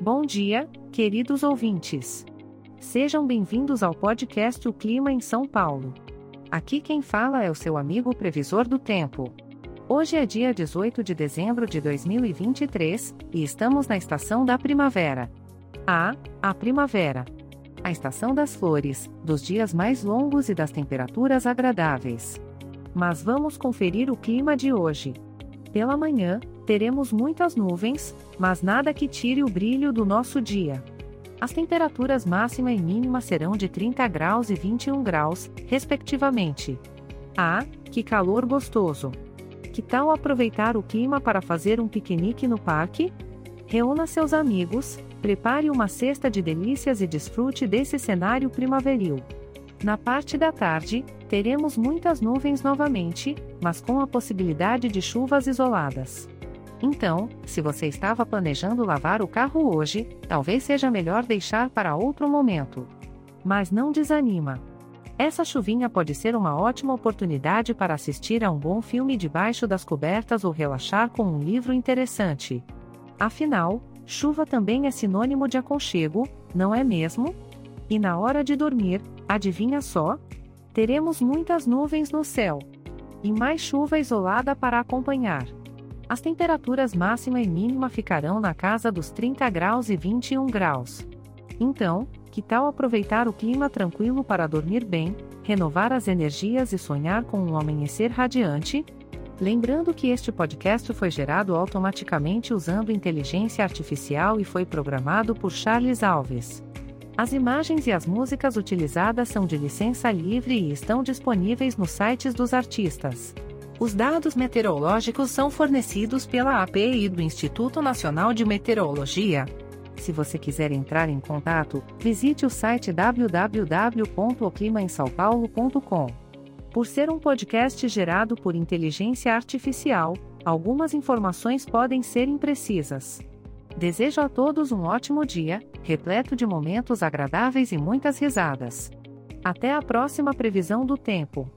Bom dia, queridos ouvintes. Sejam bem-vindos ao podcast O Clima em São Paulo. Aqui quem fala é o seu amigo previsor do tempo. Hoje é dia 18 de dezembro de 2023 e estamos na estação da primavera. Ah, a primavera. A estação das flores, dos dias mais longos e das temperaturas agradáveis. Mas vamos conferir o clima de hoje. Pela manhã, teremos muitas nuvens, mas nada que tire o brilho do nosso dia. As temperaturas máxima e mínima serão de 30 graus e 21 graus, respectivamente. Ah, que calor gostoso! Que tal aproveitar o clima para fazer um piquenique no parque? Reúna seus amigos, prepare uma cesta de delícias e desfrute desse cenário primaveril. Na parte da tarde, teremos muitas nuvens novamente, mas com a possibilidade de chuvas isoladas. Então, se você estava planejando lavar o carro hoje, talvez seja melhor deixar para outro momento. Mas não desanima. Essa chuvinha pode ser uma ótima oportunidade para assistir a um bom filme debaixo das cobertas ou relaxar com um livro interessante. Afinal, chuva também é sinônimo de aconchego, não é mesmo? E na hora de dormir, adivinha só? Teremos muitas nuvens no céu. E mais chuva isolada para acompanhar. As temperaturas máxima e mínima ficarão na casa dos 30 graus e 21 graus. Então, que tal aproveitar o clima tranquilo para dormir bem, renovar as energias e sonhar com um amanhecer radiante? Lembrando que este podcast foi gerado automaticamente usando inteligência artificial e foi programado por Charles Alves. As imagens e as músicas utilizadas são de licença livre e estão disponíveis nos sites dos artistas. Os dados meteorológicos são fornecidos pela API do Instituto Nacional de Meteorologia. Se você quiser entrar em contato, visite o site www.oclimaemsaopaulo.com. Por ser um podcast gerado por inteligência artificial, algumas informações podem ser imprecisas. Desejo a todos um ótimo dia, repleto de momentos agradáveis e muitas risadas. Até a próxima previsão do tempo.